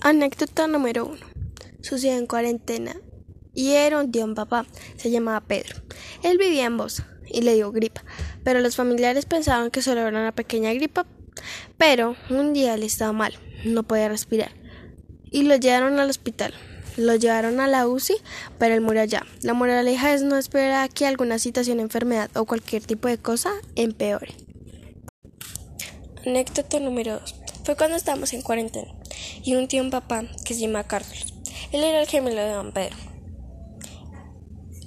Anécdota número uno. Sucedió en cuarentena y era un tío un papá. Se llamaba Pedro. Él vivía en Bosa y le dio gripa, pero los familiares pensaban que solo era una pequeña gripa. Pero un día él estaba mal, no podía respirar y lo llevaron al hospital. Lo llevaron a la UCI, pero él murió allá. La moraleja es no esperar a que alguna situación, enfermedad o cualquier tipo de cosa empeore. Anécdota número 2. Fue cuando estábamos en cuarentena y un tío un papá que se llama Carlos. Él era el gemelo de Don Pedro.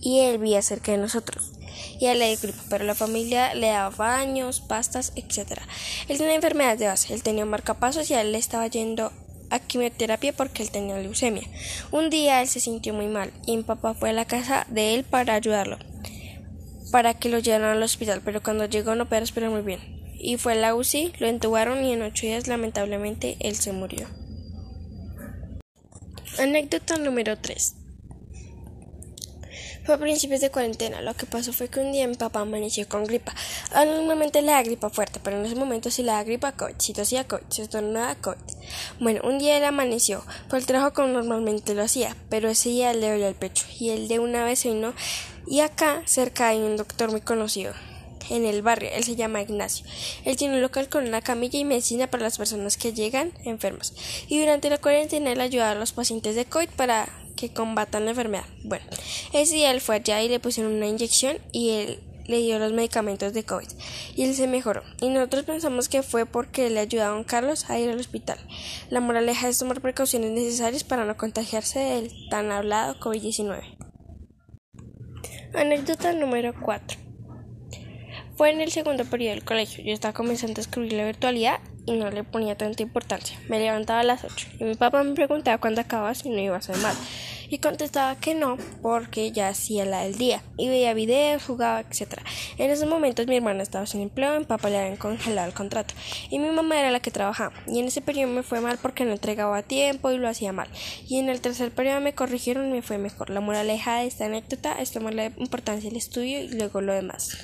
Y él vivía cerca de nosotros. Y a dio gripa, pero la familia le daba baños, pastas, etc. Él tenía enfermedades de base, él tenía marcapasos y a él le estaba yendo a quimioterapia porque él tenía leucemia. Un día él se sintió muy mal y mi papá fue a la casa de él para ayudarlo, para que lo llevaran al hospital, pero cuando llegó no pudo respirar muy bien. Y fue a la UCI, lo entubaron y en ocho días lamentablemente él se murió. Anécdota número 3. Fue a principios de cuarentena. Lo que pasó fue que un día mi papá amaneció con gripa. Normalmente le da gripa fuerte, pero en ese momento sí le da gripa COVID. Si tosía COVID, si estornudaba COVID. Bueno, un día él amaneció. Fue el trabajo como normalmente lo hacía, pero ese día le dolió el pecho. Y él de una vez vino. Y acá cerca hay un doctor muy conocido en el barrio. Él se llama Ignacio. Él tiene un local con una camilla y medicina para las personas que llegan enfermas. Y durante la cuarentena él ayuda a los pacientes de COVID para que combatan la enfermedad. Bueno, ese día él fue allá y le pusieron una inyección y él le dio los medicamentos de COVID y él se mejoró. Y nosotros pensamos que fue porque le ayudaron a Carlos a ir al hospital. La moraleja es tomar precauciones necesarias para no contagiarse del tan hablado COVID-19. Anécdota número 4. Fue en el segundo periodo del colegio. Yo estaba comenzando a escribir la virtualidad y no le ponía tanta importancia. Me levantaba a las 8 y mi papá me preguntaba cuándo acababa si no iba a ser mal. Y contestaba que no, porque ya hacía la del día. Y veía videos, jugaba, etc. En esos momentos mi hermana estaba sin empleo, mi papá le habían congelado el contrato. Y mi mamá era la que trabajaba. Y en ese periodo me fue mal porque no entregaba a tiempo y lo hacía mal. Y en el tercer periodo me corrigieron y me fue mejor. La moraleja de esta anécdota es tomar la importancia del estudio y luego lo demás.